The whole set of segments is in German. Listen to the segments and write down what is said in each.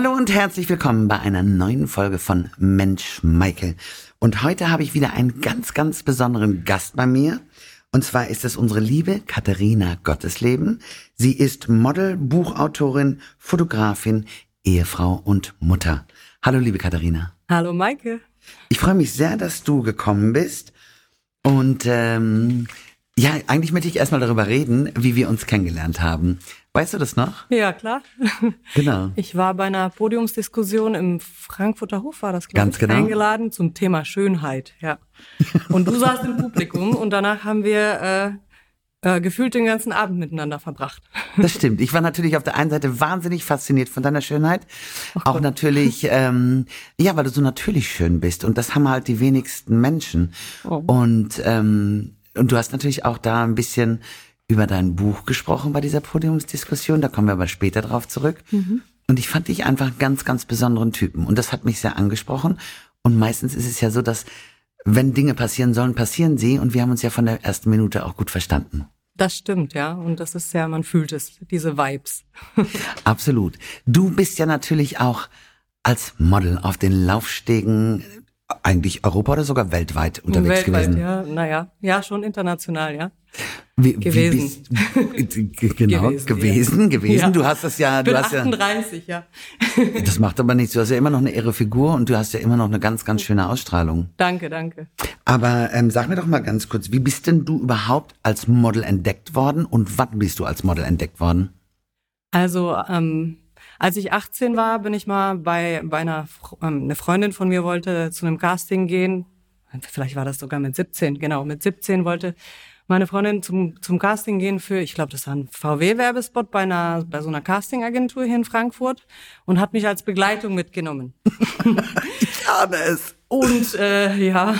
Hallo und herzlich willkommen bei einer neuen Folge von Mensch Michael. Und heute habe ich wieder einen ganz, ganz besonderen Gast bei mir. Und zwar ist es unsere liebe Katharina Gottesleben. Sie ist Model, Buchautorin, Fotografin, Ehefrau und Mutter. Hallo, liebe Katharina. Hallo, Maike. Ich freue mich sehr, dass du gekommen bist. Und ähm, ja, eigentlich möchte ich erstmal darüber reden, wie wir uns kennengelernt haben. Weißt du das noch? Ja, klar. Genau. Ich war bei einer Podiumsdiskussion im Frankfurter Hof, war das, glaube Ganz ich, genau. eingeladen zum Thema Schönheit, ja. Und du saßt im Publikum und danach haben wir äh, äh, gefühlt den ganzen Abend miteinander verbracht. Das stimmt. Ich war natürlich auf der einen Seite wahnsinnig fasziniert von deiner Schönheit. Auch natürlich, ähm, ja, weil du so natürlich schön bist. Und das haben halt die wenigsten Menschen. Oh. Und, ähm, und du hast natürlich auch da ein bisschen über dein Buch gesprochen bei dieser Podiumsdiskussion. Da kommen wir aber später drauf zurück. Und ich fand dich einfach einen ganz, ganz besonderen Typen. Und das hat mich sehr angesprochen. Und meistens ist es ja so, dass wenn Dinge passieren sollen, passieren sie. Und wir haben uns ja von der ersten Minute auch gut verstanden. Das stimmt, ja. Und das ist ja, man fühlt es, diese Vibes. Absolut. Du bist ja natürlich auch als Model auf den Laufstegen eigentlich Europa oder sogar weltweit unterwegs Weltweit, gewesen. ja. Naja, ja, schon international, ja. Wie, Gewesen. Wie bist, genau, gewesen, Gewesen, gewesen. ja. Du hast das ja, du hast ja, 38, ja. das macht aber nichts. Du hast ja immer noch eine irre Figur und du hast ja immer noch eine ganz, ganz schöne Ausstrahlung. Danke, danke. Aber ähm, sag mir doch mal ganz kurz, wie bist denn du überhaupt als Model entdeckt worden und wann bist du als Model entdeckt worden? Also, ähm, als ich 18 war, bin ich mal bei, bei einer ähm, eine Freundin von mir wollte zu einem Casting gehen. Vielleicht war das sogar mit 17, genau, mit 17 wollte meine Freundin zum, zum Casting gehen für, ich glaube, das war ein VW-Werbespot bei einer, bei so einer Castingagentur hier in Frankfurt und hat mich als Begleitung mitgenommen. Ich ahne es. Und äh, ja,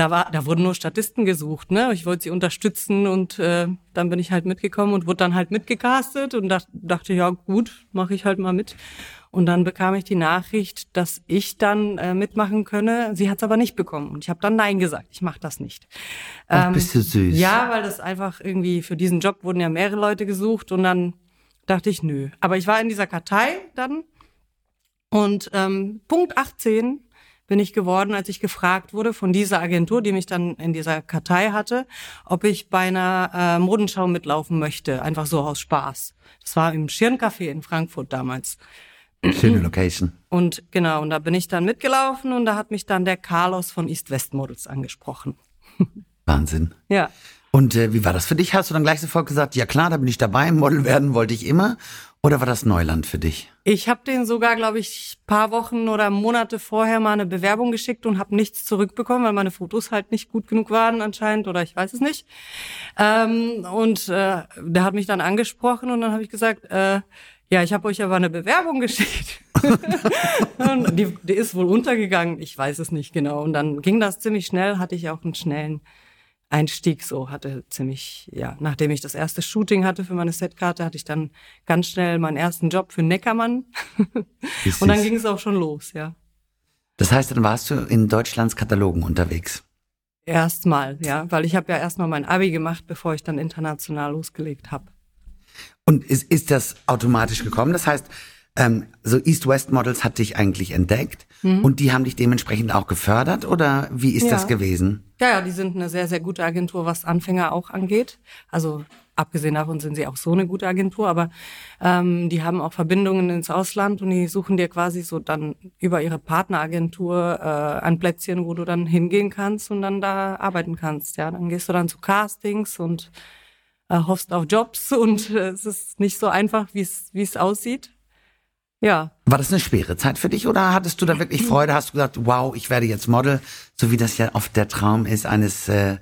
da war, da wurden nur Statisten gesucht, ne? Ich wollte sie unterstützen und äh, dann bin ich halt mitgekommen und wurde dann halt mitgecastet und dach, dachte, ja gut, mache ich halt mal mit. Und dann bekam ich die Nachricht, dass ich dann äh, mitmachen könne. Sie hat es aber nicht bekommen und ich habe dann Nein gesagt. Ich mache das nicht. Ach, bist du süß. Ja, weil das einfach irgendwie für diesen Job wurden ja mehrere Leute gesucht und dann dachte ich, nö. Aber ich war in dieser Kartei dann und ähm, Punkt 18 bin ich geworden, als ich gefragt wurde von dieser Agentur, die mich dann in dieser Kartei hatte, ob ich bei einer äh, Modenschau mitlaufen möchte, einfach so aus Spaß. Das war im Schirncafé in Frankfurt damals. Schöne Location. Und genau, und da bin ich dann mitgelaufen und da hat mich dann der Carlos von East West Models angesprochen. Wahnsinn. Ja. Und äh, wie war das für dich? Hast du dann gleich sofort gesagt, ja klar, da bin ich dabei, Model werden wollte ich immer? Oder war das Neuland für dich? Ich habe den sogar, glaube ich, paar Wochen oder Monate vorher mal eine Bewerbung geschickt und habe nichts zurückbekommen, weil meine Fotos halt nicht gut genug waren anscheinend oder ich weiß es nicht. Ähm, und äh, der hat mich dann angesprochen und dann habe ich gesagt, äh, ja, ich habe euch aber eine Bewerbung geschickt. und die, die ist wohl untergegangen, ich weiß es nicht genau. Und dann ging das ziemlich schnell, hatte ich auch einen schnellen Einstieg so, hatte ziemlich, ja, nachdem ich das erste Shooting hatte für meine Setkarte, hatte ich dann ganz schnell meinen ersten Job für Neckermann. Und dann ging es auch schon los, ja. Das heißt, dann warst du in Deutschlands Katalogen unterwegs. Erstmal, ja, weil ich habe ja erstmal mein Abi gemacht, bevor ich dann international losgelegt habe. Und ist, ist das automatisch gekommen? Das heißt, ähm, so East-West Models hat dich eigentlich entdeckt und die haben dich dementsprechend auch gefördert oder wie ist Mhm. Ja. das gewesen? Ja, ja, die sind eine sehr, sehr gute Agentur, was Anfänger auch angeht. Also abgesehen davon sind sie auch so eine gute Agentur, aber ähm, die haben auch Verbindungen ins Ausland und die suchen dir quasi so dann über ihre Partneragentur äh, ein Plätzchen, wo du dann hingehen kannst und dann da arbeiten kannst. Ja, dann gehst du dann zu Castings und äh, hoffst auf Jobs und äh, es ist nicht so einfach, wie es wie es aussieht. Ja, War das eine schwere Zeit für dich oder hattest du da wirklich Freude? Hast du gesagt, wow, ich werde jetzt Model, so wie das ja oft der Traum ist eines äh,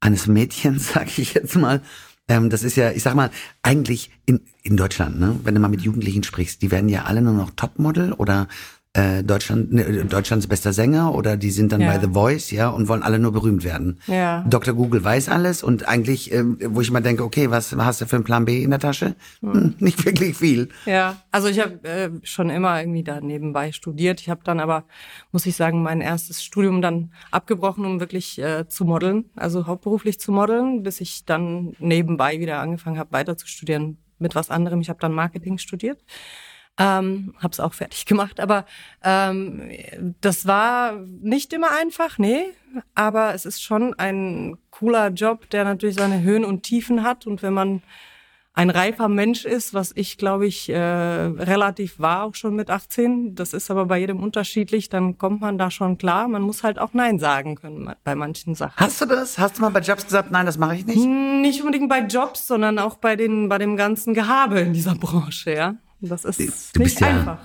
eines Mädchens, sag ich jetzt mal. Ähm, das ist ja, ich sag mal, eigentlich in in Deutschland, ne? Wenn du mal mit Jugendlichen sprichst, die werden ja alle nur noch Topmodel oder äh, Deutschland, ne, Deutschlands bester Sänger oder die sind dann Ja. bei The Voice, ja, und wollen alle nur berühmt werden. Ja. Dr. Google weiß alles und eigentlich, ähm, wo ich immer denke, okay, was hast du für einen Plan B in der Tasche? Hm, nicht wirklich viel. Ja, also ich habe äh, schon immer irgendwie da nebenbei studiert. Ich habe dann aber, muss ich sagen, mein erstes Studium dann abgebrochen, um wirklich äh, zu modeln, also hauptberuflich zu modeln, bis ich dann nebenbei wieder angefangen habe, weiter zu studieren mit was anderem. Ich habe dann Marketing studiert. Ähm, hab's auch fertig gemacht, aber ähm, das war nicht immer einfach, nee. Aber es ist schon ein cooler Job, der natürlich seine Höhen und Tiefen hat. Und wenn man ein reifer Mensch ist, was ich, glaube ich, äh, relativ war, auch schon mit 18. Das ist aber bei jedem unterschiedlich, dann kommt man da schon klar. Man muss halt auch Nein sagen können bei manchen Sachen. Hast du das? Hast du mal bei Jobs gesagt, nein, das mache ich nicht? Nicht unbedingt bei Jobs, sondern auch bei, den, bei dem ganzen Gehabe in dieser Branche, ja. Das ist du nicht ja, einfach.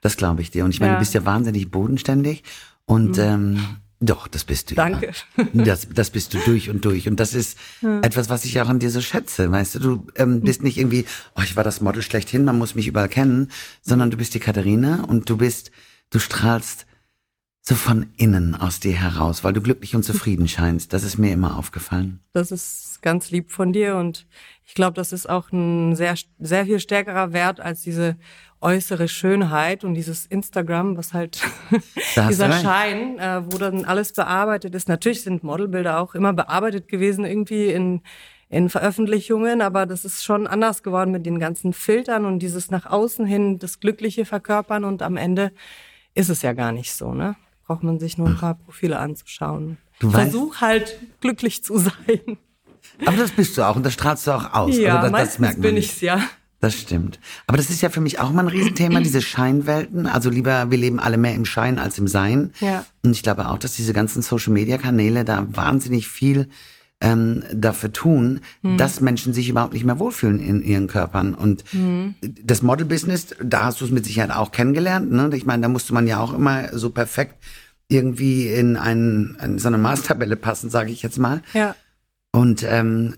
Das glaube ich dir. Und ich meine, Ja. du bist ja wahnsinnig bodenständig und ähm, doch, das bist du. Danke. Ja. Das, das bist du durch und durch. Und das ist etwas, was ich auch an dir so schätze. Weißt du, du ähm, bist nicht irgendwie, oh, ich war das Model schlechthin, man muss mich überall kennen, sondern du bist die Katharina und du bist, du strahlst so von innen aus dir heraus, weil du glücklich und zufrieden scheinst. Das ist mir immer aufgefallen. Das ist ganz lieb von dir und ich glaube, das ist auch ein sehr, sehr viel stärkerer Wert als diese äußere Schönheit und dieses Instagram, was halt dieser. Schein, äh, wo dann alles bearbeitet ist. Natürlich sind Modelbilder auch immer bearbeitet gewesen irgendwie in in Veröffentlichungen, aber das ist schon anders geworden mit den ganzen Filtern und dieses nach außen hin das Glückliche verkörpern und am Ende ist es ja gar nicht so, ne? Braucht man sich nur ein paar Profile anzuschauen. Du Versuch halt glücklich zu sein. Aber das bist du auch und das strahlst du auch aus. Ja, also das, das merkt man bin ich's ja. Das stimmt. Aber das ist ja für mich auch mal ein Riesenthema, diese Scheinwelten. Also lieber, wir leben alle mehr im Schein als im Sein. Ja. Und ich glaube auch, dass diese ganzen Social-Media-Kanäle da wahnsinnig viel ähm, dafür tun, Mhm. dass Menschen sich überhaupt nicht mehr wohlfühlen in ihren Körpern. Und Mhm. das Model-Business, da hast du es mit Sicherheit auch kennengelernt. Ne? Ich meine, da musste man ja auch immer so perfekt irgendwie in, einen, in so eine Maßtabelle passen, sage ich jetzt mal. Ja. Und ähm,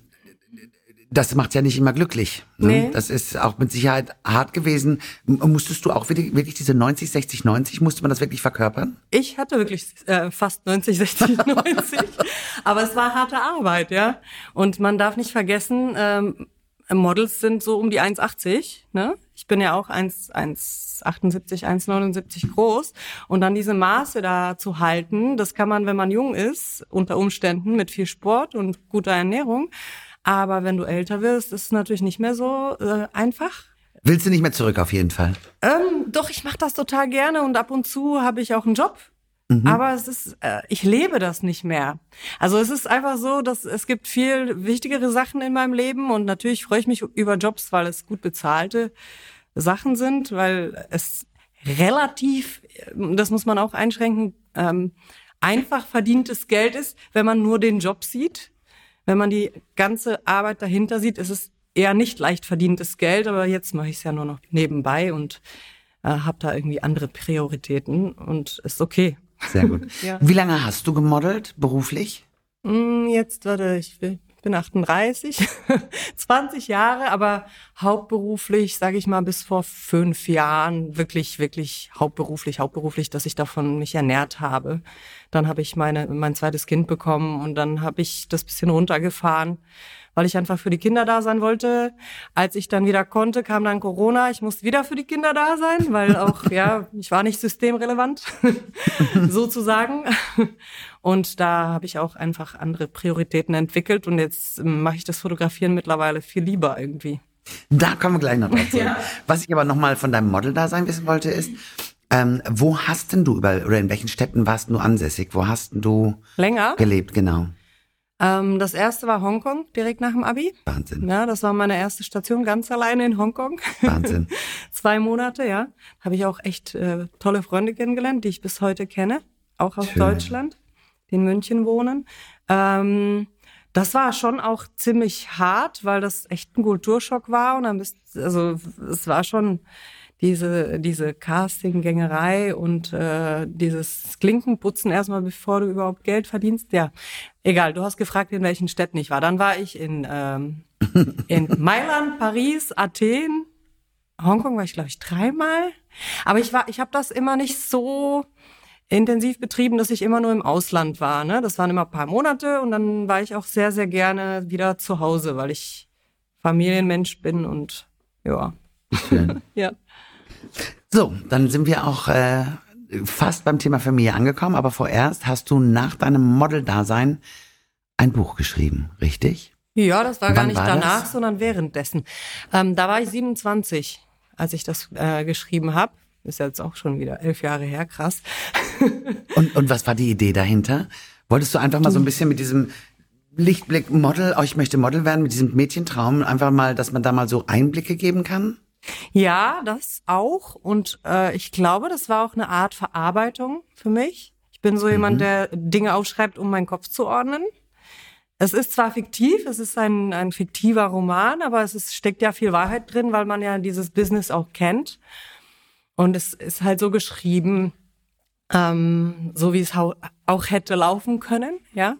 das macht ja nicht immer glücklich. Ne? Nee. Das ist auch mit Sicherheit hart gewesen. Musstest du auch wirklich, diese 90, 60, 90, musste man das wirklich verkörpern? Ich hatte wirklich äh, fast 90, 60, 90. aber es war harte Arbeit, ja. Und man darf nicht vergessen, ähm, Models sind so um die 1,80. Ne? Ich bin ja auch 1, 1,78, 1,79 groß. Und dann diese Maße da zu halten, das kann man, wenn man jung ist, unter Umständen mit viel Sport und guter Ernährung. Aber wenn du älter wirst, ist es natürlich nicht mehr so äh, einfach. Willst du nicht mehr zurück auf jeden Fall? Ähm, doch, ich mache das total gerne und ab und zu habe ich auch einen Job. Aber es ist, äh, ich lebe das nicht mehr. Also es ist einfach so, dass es gibt viel wichtigere Sachen in meinem Leben und natürlich freue ich mich über Jobs, weil es gut bezahlte Sachen sind, weil es relativ, äh, das muss man auch einschränken, ähm, einfach verdientes Geld ist, wenn man nur den Job sieht. Wenn man die ganze Arbeit dahinter sieht, ist es eher nicht leicht verdientes Geld, aber jetzt mache ich es ja nur noch nebenbei und äh, habe da irgendwie andere Prioritäten und ist okay. Sehr gut. Ja. Wie lange hast du gemodelt, beruflich? Mm, Jetzt, warte, ich will- bin 38, 20 Jahre, aber hauptberuflich, sage ich mal, bis vor fünf Jahren wirklich, wirklich hauptberuflich, hauptberuflich, dass ich davon mich ernährt habe. Dann habe ich meine, mein zweites Kind bekommen und dann habe ich das bisschen runtergefahren, weil ich einfach für die Kinder da sein wollte. Als ich dann wieder konnte, kam dann Corona. Ich musste wieder für die Kinder da sein, weil auch, ja, ich war nicht systemrelevant, sozusagen. Und da habe ich auch einfach andere Prioritäten entwickelt und jetzt ähm, mache ich das Fotografieren mittlerweile viel lieber irgendwie. Da kommen wir gleich noch dazu. Ja. Was ich aber nochmal von deinem Model-Dasein wissen wollte, ist, ähm, wo hast denn du überall, oder in welchen Städten warst du ansässig? Wo hast denn du Länger. gelebt, genau? Ähm, das erste war Hongkong, direkt nach dem Abi. Wahnsinn. Ja, das war meine erste Station, ganz alleine in Hongkong. Wahnsinn. Zwei Monate, ja. Habe ich auch echt äh, tolle Freunde kennengelernt, die ich bis heute kenne, auch aus Schön. Deutschland, die in München wohnen. Ähm, das war schon auch ziemlich hart, weil das echt ein Kulturschock war und dann bist, also es war schon diese diese Castinggängerei und äh, dieses Klinkenputzen erstmal, bevor du überhaupt Geld verdienst. Ja, egal. Du hast gefragt, in welchen Städten ich war. Dann war ich in ähm, in Mailand, Paris, Athen, Hongkong war ich glaube ich dreimal. Aber ich war, ich habe das immer nicht so intensiv betrieben, dass ich immer nur im Ausland war. Ne? Das waren immer ein paar Monate und dann war ich auch sehr, sehr gerne wieder zu Hause, weil ich Familienmensch bin und ja. Ja. So, dann sind wir auch äh, fast beim Thema Familie angekommen, aber vorerst hast du nach deinem Model-Dasein ein Buch geschrieben, richtig? Ja, das war gar Wann nicht war danach, das? sondern währenddessen. Ähm, da war ich 27. als ich das äh, geschrieben habe. Ist jetzt auch schon wieder elf Jahre her, krass. und, und was war die Idee dahinter? Wolltest du einfach mal so ein bisschen mit diesem Lichtblick Model, oh, ich möchte Model werden, mit diesem Mädchentraum, einfach mal, dass man da mal so Einblicke geben kann? Ja, das auch. Und äh, ich glaube, das war auch eine Art Verarbeitung für mich. Ich bin so mhm. jemand, der Dinge aufschreibt, um meinen Kopf zu ordnen. Es ist zwar fiktiv, es ist ein, ein fiktiver Roman, aber es ist, steckt ja viel Wahrheit drin, weil man ja dieses Business auch kennt. Und es ist halt so geschrieben, ähm, so wie es auch hätte laufen können, ja.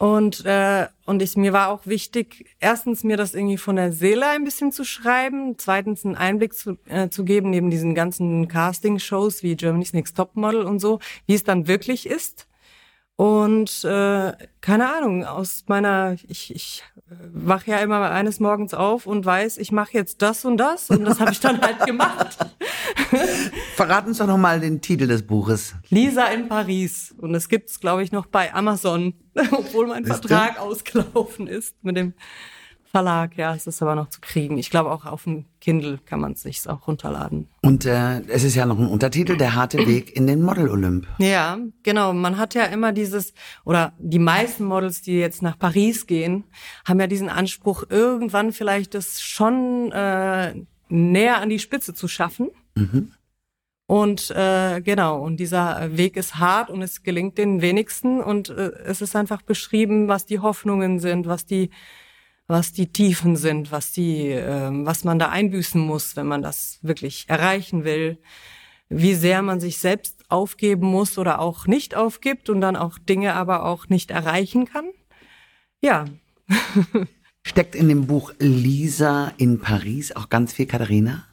Und, äh, und ich, mir war auch wichtig, erstens mir das irgendwie von der Seele ein bisschen zu schreiben, zweitens einen Einblick zu, äh, zu geben, neben diesen ganzen Casting-Shows wie Germany's Next Top Model und so, wie es dann wirklich ist. Und äh, keine Ahnung, aus meiner, ich, ich wache ja immer eines Morgens auf und weiß, ich mache jetzt das und das und das habe ich dann halt gemacht. Verraten uns doch nochmal den Titel des Buches. Lisa in Paris. Und es gibt's, glaube ich, noch bei Amazon, obwohl mein Vertrag ausgelaufen ist mit dem Verlag, ja, es ist aber noch zu kriegen. Ich glaube auch auf dem Kindle kann man es sich auch runterladen. Und äh, es ist ja noch ein Untertitel, der harte Weg in den Model Olymp. Ja, genau. Man hat ja immer dieses, oder die meisten Models, die jetzt nach Paris gehen, haben ja diesen Anspruch, irgendwann vielleicht das schon äh, näher an die Spitze zu schaffen. Mhm. Und äh, genau, und dieser Weg ist hart und es gelingt den wenigsten. Und äh, es ist einfach beschrieben, was die Hoffnungen sind, was die was die Tiefen sind, was die, äh, was man da einbüßen muss, wenn man das wirklich erreichen will, wie sehr man sich selbst aufgeben muss oder auch nicht aufgibt und dann auch Dinge aber auch nicht erreichen kann. Ja. Steckt in dem Buch Lisa in Paris auch ganz viel Katharina?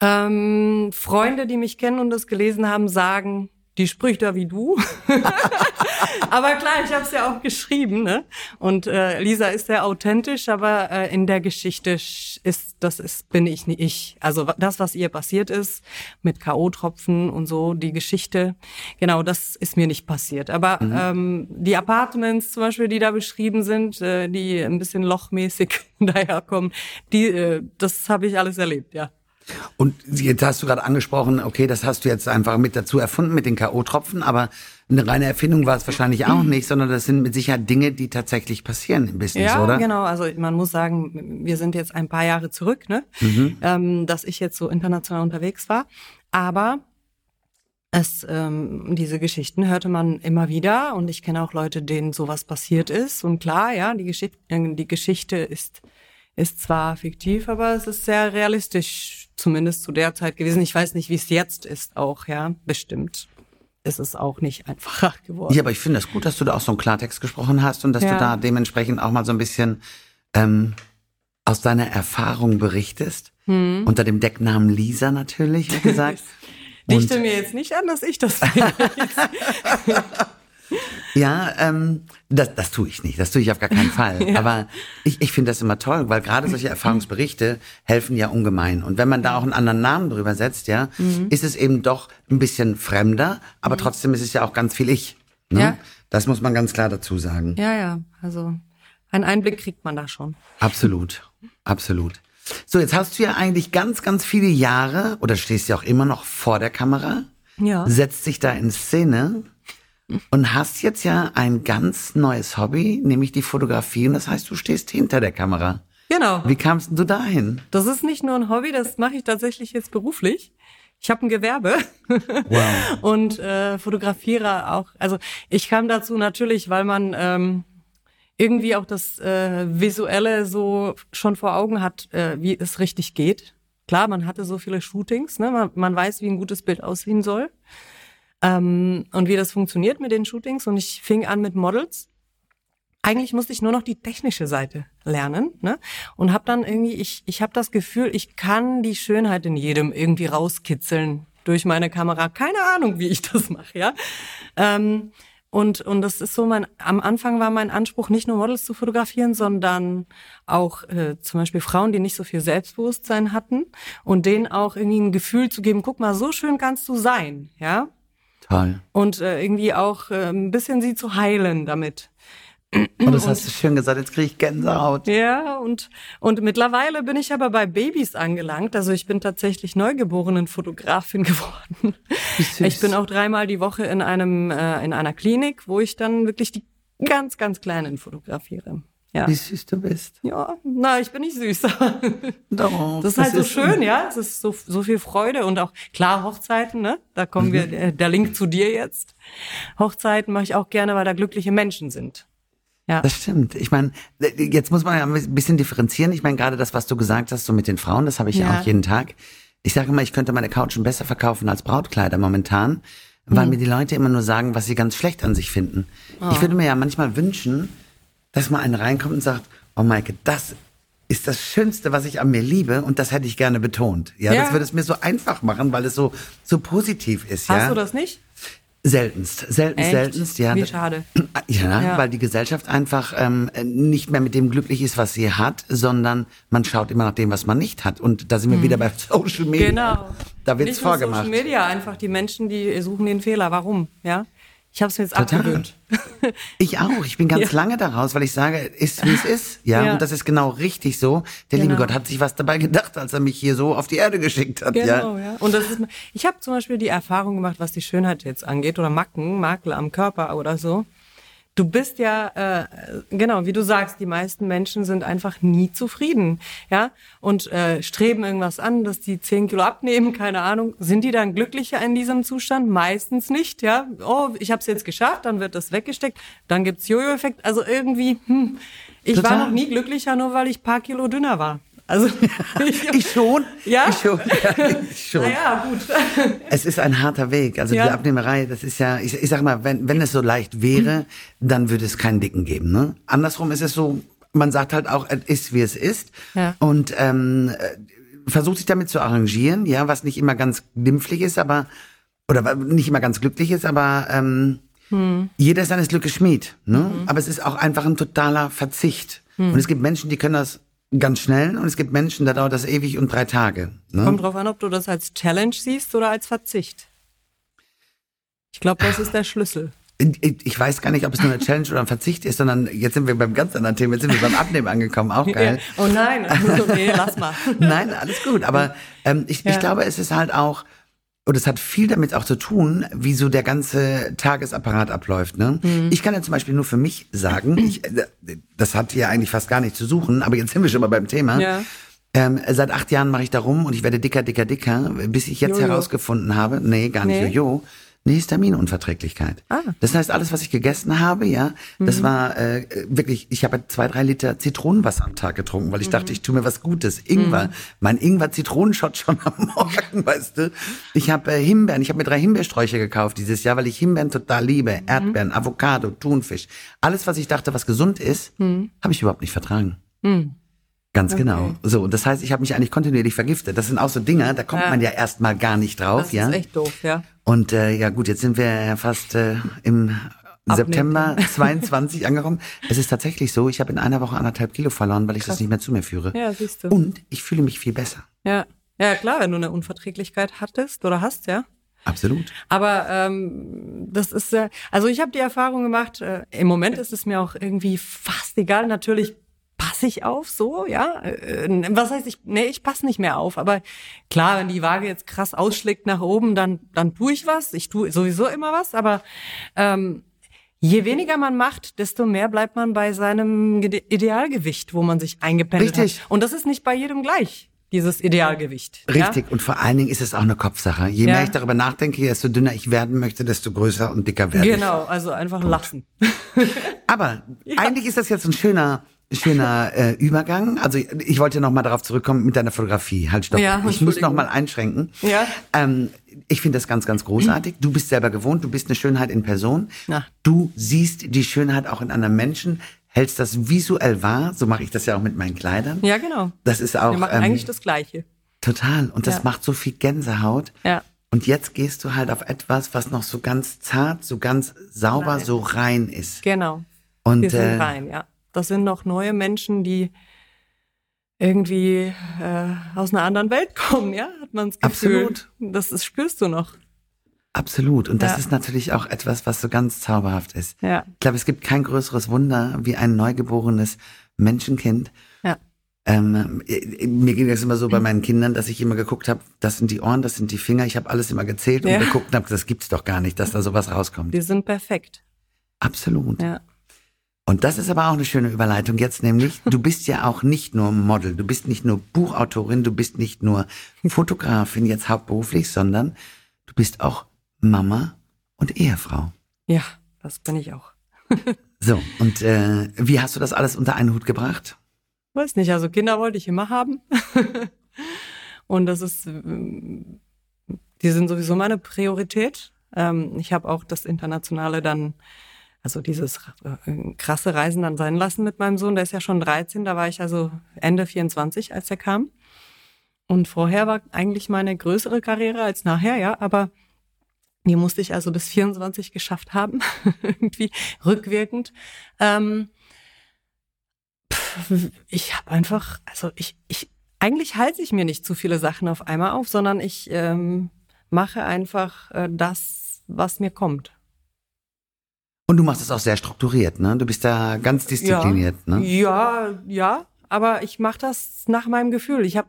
Ähm, Freunde, die mich kennen und das gelesen haben, sagen, die spricht da wie du. aber klar, ich habe es ja auch geschrieben, ne? Und äh, Lisa ist sehr authentisch, aber äh, in der Geschichte ist das ist bin ich nicht ich. Also das, was ihr passiert ist mit KO-Tropfen und so, die Geschichte, genau, das ist mir nicht passiert. Aber mhm. ähm, die Apartments zum Beispiel, die da beschrieben sind, äh, die ein bisschen lochmäßig daherkommen, die, äh, das habe ich alles erlebt, ja. Und jetzt hast du gerade angesprochen, okay, das hast du jetzt einfach mit dazu erfunden mit den K.O.-Tropfen, aber eine reine Erfindung war es wahrscheinlich auch nicht, sondern das sind mit Sicherheit Dinge, die tatsächlich passieren im Business, ja, oder? Ja, genau. Also man muss sagen, wir sind jetzt ein paar Jahre zurück, ne? Mhm. Ähm, dass ich jetzt so international unterwegs war. Aber es, ähm, diese Geschichten hörte man immer wieder und ich kenne auch Leute, denen sowas passiert ist. Und klar, ja, die, Geschicht die Geschichte ist, ist zwar fiktiv, aber es ist sehr realistisch zumindest zu der Zeit gewesen. Ich weiß nicht, wie es jetzt ist auch, ja, bestimmt ist es auch nicht einfacher geworden. Ja, aber ich finde es das gut, dass du da auch so einen Klartext gesprochen hast und dass ja. du da dementsprechend auch mal so ein bisschen ähm, aus deiner Erfahrung berichtest. Hm. Unter dem Decknamen Lisa natürlich, wie gesagt. Dichte mir jetzt nicht an, dass ich das bin. Ja, ähm, das, das tue ich nicht. Das tue ich auf gar keinen Fall. ja. Aber ich, ich finde das immer toll, weil gerade solche Erfahrungsberichte helfen ja ungemein. Und wenn man da auch einen anderen Namen drüber setzt, ja, mhm. ist es eben doch ein bisschen fremder, aber mhm. trotzdem ist es ja auch ganz viel ich. Ne? Ja. Das muss man ganz klar dazu sagen. Ja, ja. Also einen Einblick kriegt man da schon. Absolut. Absolut. So, jetzt hast du ja eigentlich ganz, ganz viele Jahre oder stehst ja auch immer noch vor der Kamera. Ja. Setzt sich da in Szene und hast jetzt ja ein ganz neues Hobby, nämlich die Fotografie. Und das heißt, du stehst hinter der Kamera. Genau. Wie kamst du dahin? Das ist nicht nur ein Hobby, das mache ich tatsächlich jetzt beruflich. Ich habe ein Gewerbe wow. und äh, fotografiere auch. Also ich kam dazu natürlich, weil man ähm, irgendwie auch das äh, Visuelle so schon vor Augen hat, äh, wie es richtig geht. Klar, man hatte so viele Shootings, ne? man, man weiß, wie ein gutes Bild aussehen soll ähm, und wie das funktioniert mit den Shootings. Und ich fing an mit Models. Eigentlich musste ich nur noch die technische Seite lernen ne? und habe dann irgendwie, ich, ich habe das Gefühl, ich kann die Schönheit in jedem irgendwie rauskitzeln durch meine Kamera. Keine Ahnung, wie ich das mache, ja. Ähm, und, und das ist so mein, am Anfang war mein Anspruch, nicht nur Models zu fotografieren, sondern auch äh, zum Beispiel Frauen, die nicht so viel Selbstbewusstsein hatten und denen auch irgendwie ein Gefühl zu geben, guck mal, so schön kannst du sein, ja. Toll. Und äh, irgendwie auch äh, ein bisschen sie zu heilen damit. Und das hast du schön gesagt, jetzt kriege ich Gänsehaut. Ja, und, und mittlerweile bin ich aber bei Babys angelangt. Also ich bin tatsächlich neugeborenen Fotografin geworden. Ich bin auch dreimal die Woche in einem, äh, in einer Klinik, wo ich dann wirklich die ganz, ganz Kleinen fotografiere. Ja. Wie süß du bist. Ja, na, ich bin nicht süß. Doch, Das ist halt so schön, ja. Es ist so, so viel Freude und auch klar Hochzeiten, ne? Da kommen wir, der, der Link zu dir jetzt. Hochzeiten mache ich auch gerne, weil da glückliche Menschen sind. Ja. Das stimmt. Ich meine, jetzt muss man ja ein bisschen differenzieren. Ich meine, gerade das, was du gesagt hast, so mit den Frauen, das habe ich ja. Ja. auch jeden Tag. Ich sage immer, ich könnte meine Couchen besser verkaufen als Brautkleider momentan, weil mir die Leute immer nur sagen, was sie ganz schlecht an sich finden. Ich würde mir ja manchmal wünschen, dass mal einer reinkommt und sagt, oh Maike, das ist das Schönste, was ich an mir liebe und das hätte ich gerne betont. Ja, Ja. das würde es mir so einfach machen, weil es so, so positiv ist. Hast ja? du das nicht? Seltenst, selten, Echt? seltenst, ja. Wie schade. Ja, Ja. weil die Gesellschaft einfach ähm, nicht mehr mit dem glücklich ist, was sie hat, sondern man schaut immer nach dem, was man nicht hat. Und da sind wir wieder bei Social Media. Mhm. Genau. Da wird's Nicht nur vorgemacht. Social Media, einfach die Menschen, die suchen den Fehler. Warum? Ja. Ich habe es mir jetzt Total. abgewöhnt. Ich auch. Ich bin ganz Ja. lange daraus, weil ich sage, ist wie es ist. Ja? Ja. und das ist genau richtig so. Der liebe Genau. Gott hat sich was dabei gedacht, als er mich hier so auf die Erde geschickt hat. Genau, Ja. ja. Und das ist, ich habe zum Beispiel die Erfahrung gemacht, was die Schönheit jetzt angeht oder Macken, Makel am Körper oder so. Du bist ja, äh, genau, wie du sagst, die meisten Menschen sind einfach nie zufrieden, ja, und äh, streben irgendwas an, dass die 10 Kilo abnehmen, keine Ahnung. Sind die dann glücklicher in diesem Zustand? Meistens nicht, ja. Oh, ich habe es jetzt geschafft, dann wird das weggesteckt, dann gibt's Jojo-Effekt. Also irgendwie, hm, ich Total. war noch nie glücklicher, nur weil ich paar Kilo dünner war. Also Ich schon. Ja? Ich schon. Ja, ich schon. naja, gut. Es ist ein harter Weg. Also Ja. die Abnehmerei, das ist ja, ich, ich sag mal, wenn, wenn es so leicht wäre, dann würde es keinen Dicken geben. Ne? Andersrum ist es so, man sagt halt auch, es ist wie es ist. Ja. Und ähm, äh, versucht sich damit zu arrangieren, ja, was nicht immer ganz glimpflich ist, aber oder nicht immer ganz glücklich ist, aber ähm, jeder ist seines Glückes Schmied. Ne? Aber es ist auch einfach ein totaler Verzicht. Und es gibt Menschen, die können das ganz schnell und es gibt Menschen, da dauert das ewig und drei Tage. Ne? Kommt drauf an, ob du das als Challenge siehst oder als Verzicht. Ich glaube, das ist der Schlüssel. Ich ich weiß gar nicht, ob es nur eine Challenge oder ein Verzicht ist, sondern jetzt sind wir beim ganz anderen Thema. Jetzt sind wir beim Abnehmen angekommen. Auch geil. Oh nein, nee, lass mal. Nein, alles gut. Aber ähm, ich, ich Ja. glaube, es ist halt auch, und es hat viel damit auch zu tun, wie so der ganze Tagesapparat abläuft. Ne? Mhm. Ich kann ja zum Beispiel nur für mich sagen, ich, äh, das hat hier eigentlich fast gar nicht zu suchen, aber jetzt sind wir schon mal beim Thema. Ja. Ähm, seit acht Jahren mache ich da rum und ich werde dicker, dicker, dicker, bis ich jetzt Jojo. herausgefunden habe, nee, gar nicht Nee. Jojo, eine Histaminunverträglichkeit. Ah. Mhm. Das heißt, alles, was ich gegessen habe, ja, das war äh, wirklich, ich habe zwei, drei Liter Zitronenwasser am Tag getrunken, weil ich dachte, ich tue mir was Gutes. Ingwer, mein Ingwer-Zitronenshot schon am Morgen, weißt du. Ich habe äh, Himbeeren, ich habe mir drei Himbeersträuche gekauft dieses Jahr, weil ich Himbeeren total liebe. Erdbeeren, Avocado, Thunfisch. Alles, was ich dachte, was gesund ist, habe ich überhaupt nicht vertragen. Ganz genau. So, und das heißt, ich habe mich eigentlich kontinuierlich vergiftet. Das sind auch so Dinge, da kommt Ja. man ja erstmal gar nicht drauf, Das ja. ist echt doof, ja. Und äh, ja gut, jetzt sind wir ja fast äh, im September 22 angekommen. Es ist tatsächlich so, ich habe in einer Woche anderthalb Kilo verloren, weil ich das nicht mehr zu mir führe. Ja, siehst du. Und ich fühle mich viel besser. Ja. Ja, klar, wenn du eine Unverträglichkeit hattest oder hast, ja. Absolut. Aber ähm, das ist, äh, also ich habe die Erfahrung gemacht, äh, im Moment ist es mir auch irgendwie fast egal. Natürlich passe ich auf, so, ja. Äh, was heißt ich, nee, ich passe nicht mehr auf. Aber klar, wenn die Waage jetzt krass ausschlägt nach oben, dann, dann tue ich was. Ich tue sowieso immer was, aber ähm, Je weniger man macht, desto mehr bleibt man bei seinem Idealgewicht, wo man sich eingependelt Richtig. hat. Und das ist nicht bei jedem gleich, dieses Idealgewicht. Richtig. Und vor allen Dingen ist es auch eine Kopfsache. Je Ja. mehr ich darüber nachdenke, desto dünner ich werden möchte, desto größer und dicker Ja? werde ich. Genau, also einfach lassen. Aber eigentlich ist das jetzt ein schöner schöner äh, Übergang. Also ich wollte noch mal darauf zurückkommen mit deiner Fotografie. Halt stopp. Ja, ich muss noch mal einschränken. Ja. Ähm, ich finde das ganz, ganz großartig. Du bist selber gewohnt, du bist eine Schönheit in Person. Na. Du siehst die Schönheit auch in anderen Menschen, hältst das visuell wahr. So mache ich das ja auch mit meinen Kleidern. Ja, genau. Das ist auch Wir machen ähm, eigentlich das Gleiche. total. Und das Ja. macht so viel Gänsehaut. Ja. Und jetzt gehst du halt auf etwas, was noch so ganz zart, so ganz sauber, Rein. so rein ist. Genau. Und Wir sind äh, rein, ja. Das sind noch neue Menschen, die irgendwie äh, aus einer anderen Welt kommen, ja? Hat man Gefühl. Absolut. Das ist, spürst du noch. Absolut. Und das Ja. ist natürlich auch etwas, was so ganz zauberhaft ist. Ja. Ich glaube, es gibt kein größeres Wunder wie ein neugeborenes Menschenkind. Ja. Ähm, äh, mir ging das immer so bei meinen Kindern, dass ich immer geguckt habe, das sind die Ohren, das sind die Finger. Ich habe alles immer gezählt und Ja. geguckt und habe, das gibt's doch gar nicht, dass da sowas rauskommt. Die sind perfekt. Absolut. Ja. Und das ist aber auch eine schöne Überleitung jetzt, nämlich, du bist ja auch nicht nur Model, du bist nicht nur Buchautorin, du bist nicht nur Fotografin jetzt hauptberuflich, sondern du bist auch Mama und Ehefrau. Ja, das bin ich auch. So, und äh, wie hast du das alles unter einen Hut gebracht? Weiß nicht, also Kinder wollte ich immer haben. Und das ist, die sind sowieso meine Priorität. Ähm, Ich habe auch das Internationale dann, also dieses äh, krasse Reisen dann sein lassen mit meinem Sohn. Der ist ja schon 13, da war ich also Ende 24, als er kam. Und vorher war eigentlich meine größere Karriere als nachher, ja, aber die musste ich also bis 24 geschafft haben, irgendwie rückwirkend. Ähm, pff, ich habe einfach, also ich, ich, eigentlich halte ich mir nicht zu viele Sachen auf einmal auf, sondern ich ähm, mache einfach äh, das, was mir kommt. Und du machst es auch sehr strukturiert, ne? Du bist da ganz diszipliniert, ja. ne? Ja, ja, aber ich mache das nach meinem Gefühl. Ich habe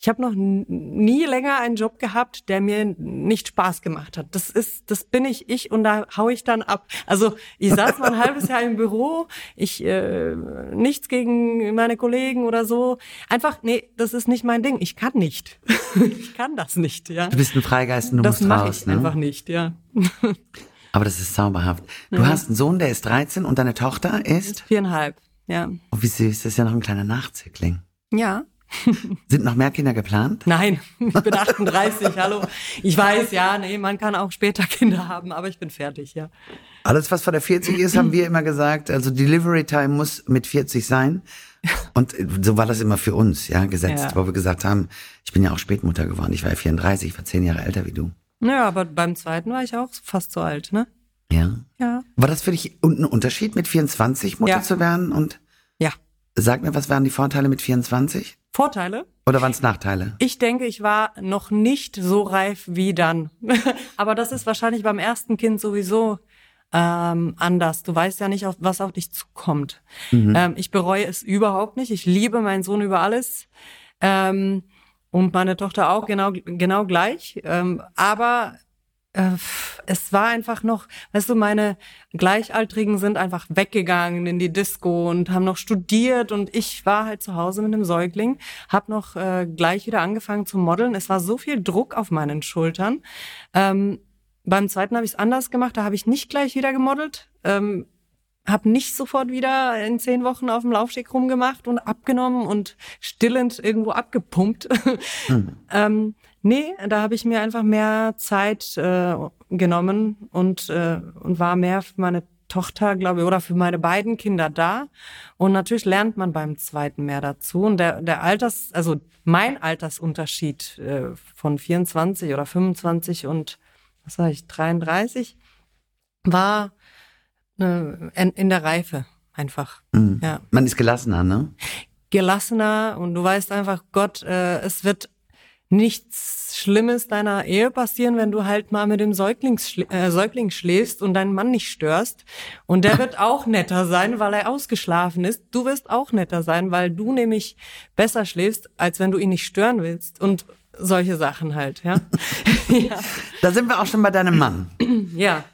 ich hab noch nie länger einen Job gehabt, der mir nicht Spaß gemacht hat. Das ist, das bin ich ich und da hau ich dann ab. Also ich saß mal ein halbes Jahr im Büro, ich äh, nichts gegen meine Kollegen oder so. Einfach, nee, das ist nicht mein Ding. Ich kann nicht. ich kann das nicht, ja. Du bist ein Freigeist und du Das musst mache raus, ich ne? einfach nicht, ja. Aber das ist zauberhaft. Du hast einen Sohn, der ist 13 und deine Tochter ist? Viereinhalb, ja. Oh, wie süß, das ist ja noch ein kleiner Nachzügling. Ja. Sind noch mehr Kinder geplant? Nein, ich bin 38, hallo. Ich weiß, ja, nee, man kann auch später Kinder haben, aber ich bin fertig, ja. Alles, was vor der 40 ist, haben wir immer gesagt, also Delivery Time muss mit 40 sein. Und so war das immer für uns, ja, gesetzt, Ja. wo wir gesagt haben, ich bin ja auch Spätmutter geworden, ich war ja 34, ich war zehn Jahre älter wie du. Naja, aber beim zweiten war ich auch fast so alt, ne? Ja. Ja. War das für dich ein Unterschied, mit 24 Mutter Ja. zu werden? Und Ja. sag mir, was waren die Vorteile mit 24? Vorteile? Oder waren es Nachteile? Ich denke, ich war noch nicht so reif wie dann. aber das ist wahrscheinlich beim ersten Kind sowieso ähm, anders. Du weißt ja nicht, auf, was auf dich zukommt. Ähm, ich bereue es überhaupt nicht. Ich liebe meinen Sohn über alles. Ähm, und meine Tochter auch genau, genau gleich. Ähm, aber äh, es war einfach noch, weißt du, meine Gleichaltrigen sind einfach weggegangen in die Disco und haben noch studiert und ich war halt zu Hause mit einem Säugling, hab noch äh, gleich wieder angefangen zu modeln. Es war so viel Druck auf meinen Schultern. Ähm, beim zweiten habe ich es anders gemacht, da habe ich nicht gleich wieder gemodelt. Ähm, habe nicht sofort wieder in zehn Wochen auf dem Laufsteg rumgemacht und abgenommen und stillend irgendwo abgepumpt. ähm, nee, da habe ich mir einfach mehr Zeit äh, genommen und, äh, und war mehr für meine Tochter, glaube ich, oder für meine beiden Kinder da. Und natürlich lernt man beim zweiten mehr dazu. Und der, der Alters, also mein Altersunterschied äh, von 24 oder 25 und was sag ich, 33 war äh, in, der Reife einfach. Mhm. Ja. Man ist gelassener, ne? Gelassener und du weißt einfach, Gott, äh, es wird nichts Schlimmes deiner Ehe passieren, wenn du halt mal mit dem Säugling, äh, Säugling schläfst und deinen Mann nicht störst. Und der wird auch netter sein, weil er ausgeschlafen ist. Du wirst auch netter sein, weil du nämlich besser schläfst, als wenn du ihn nicht stören willst. Und solche Sachen halt, ja. ja. Da sind wir auch schon bei deinem Mann. ja.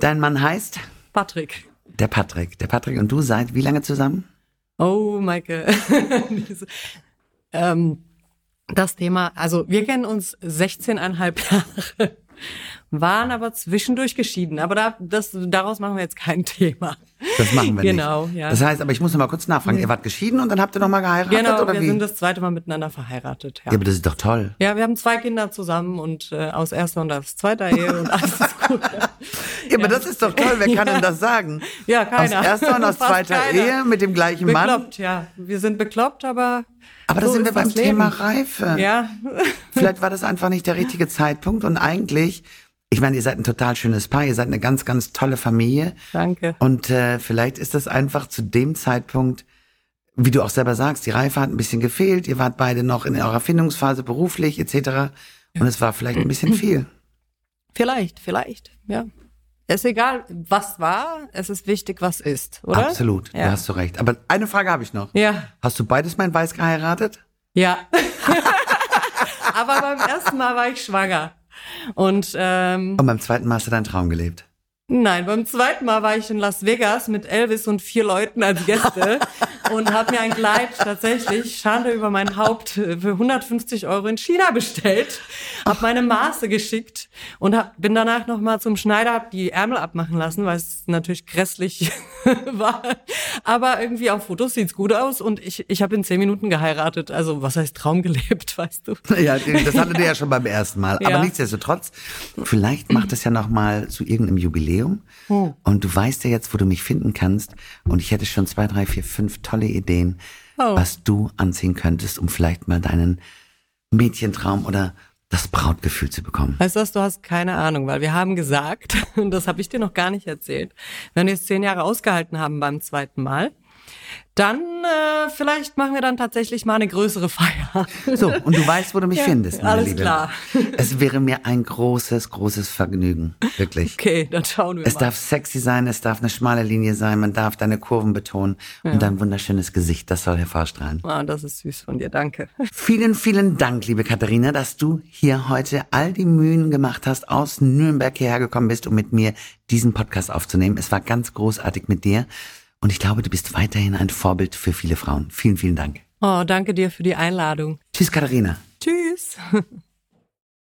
Dein Mann heißt Patrick. der Patrick. Der Patrick und du seid wie lange zusammen? Oh, Maike. Ähm, das Thema, also wir kennen uns 16,5 Jahre, waren aber zwischendurch geschieden. Aber da, das, daraus machen wir jetzt kein Thema. Das machen wir Genau, nicht. ja. Das heißt, aber ich muss noch mal kurz nachfragen. Ihr wart geschieden und dann habt ihr noch mal geheiratet Genau, oder wir wie? sind das zweite Mal miteinander verheiratet. Ja. ja, aber das ist doch toll. Ja, wir haben zwei Kinder zusammen und äh, aus erster und aus zweiter Ehe und alles ist gut. Ja, aber das ist doch toll. Wer kann denn das sagen? Ja, keiner. Aus erster und aus zweiter keiner. Ehe mit dem gleichen Mann. Bekloppt, ja. Wir sind bekloppt, aber. Aber da so sind wir beim. Thema Reife. Ja. Vielleicht war das einfach nicht der richtige Zeitpunkt und eigentlich, ich meine, ihr seid ein total schönes Paar, ihr seid eine ganz, ganz tolle Familie Danke. und äh, vielleicht ist das einfach zu dem Zeitpunkt, wie du auch selber sagst, die Reife hat ein bisschen gefehlt, ihr wart beide noch in eurer Findungsphase beruflich etc. Und es war vielleicht ein bisschen viel. Vielleicht, vielleicht, ja. Es ist egal, was war, es ist wichtig, was ist, oder? Absolut, Ja. da hast du recht. Aber eine Frage habe ich noch. Ja. Hast du beides mal in Weiß geheiratet? Ja. Aber beim ersten Mal war ich schwanger. Und ähm, Und beim zweiten Mal hast du deinen Traum gelebt? nein, beim zweiten Mal war ich in Las Vegas mit Elvis und vier Leuten als Gäste und habe mir ein Kleid tatsächlich, Schande über mein Haupt, für 150 Euro in China bestellt, habe meine Maße geschickt und hab, bin danach nochmal zum Schneider, hab die Ärmel abmachen lassen, weil es natürlich grässlich war. Aber irgendwie auf Fotos sieht's gut aus und ich, ich habe in zehn Minuten geheiratet. Also was heißt Traum gelebt, weißt du? Ja, das hattet ihr ja schon beim ersten Mal. Ja. Aber nichtsdestotrotz, vielleicht macht es ja noch mal zu irgendeinem Jubiläum. Hm. Und du weißt ja jetzt, wo du mich finden kannst. Und ich hätte schon zwei, drei, vier, fünf tolle Ideen, Oh. was du anziehen könntest, um vielleicht mal deinen Mädchentraum oder das Brautgefühl zu bekommen. Weißt du was, du hast keine Ahnung, weil wir haben gesagt, und das habe ich dir noch gar nicht erzählt, wenn wir es zehn Jahre ausgehalten haben beim zweiten Mal, dann äh, vielleicht machen wir dann tatsächlich mal eine größere Feier. So, und du weißt, wo du mich Ja, findest, meine alles Liebe. klar. Es wäre mir ein großes, großes Vergnügen. Wirklich. Okay, dann schauen wir Es mal. darf sexy sein, es darf eine schmale Linie sein, man darf deine Kurven betonen und dein wunderschönes Gesicht, das soll hervorstrahlen. Ah, das ist süß von dir, danke. Vielen, vielen Dank, liebe Katharina, dass du hier heute all die Mühen gemacht hast, aus Nürnberg hierher gekommen bist, um mit mir diesen Podcast aufzunehmen. Es war ganz großartig mit dir und ich glaube, du bist weiterhin ein Vorbild für viele Frauen. Vielen, vielen Dank. Oh, danke dir für die Einladung. Tschüss, Katharina. Tschüss.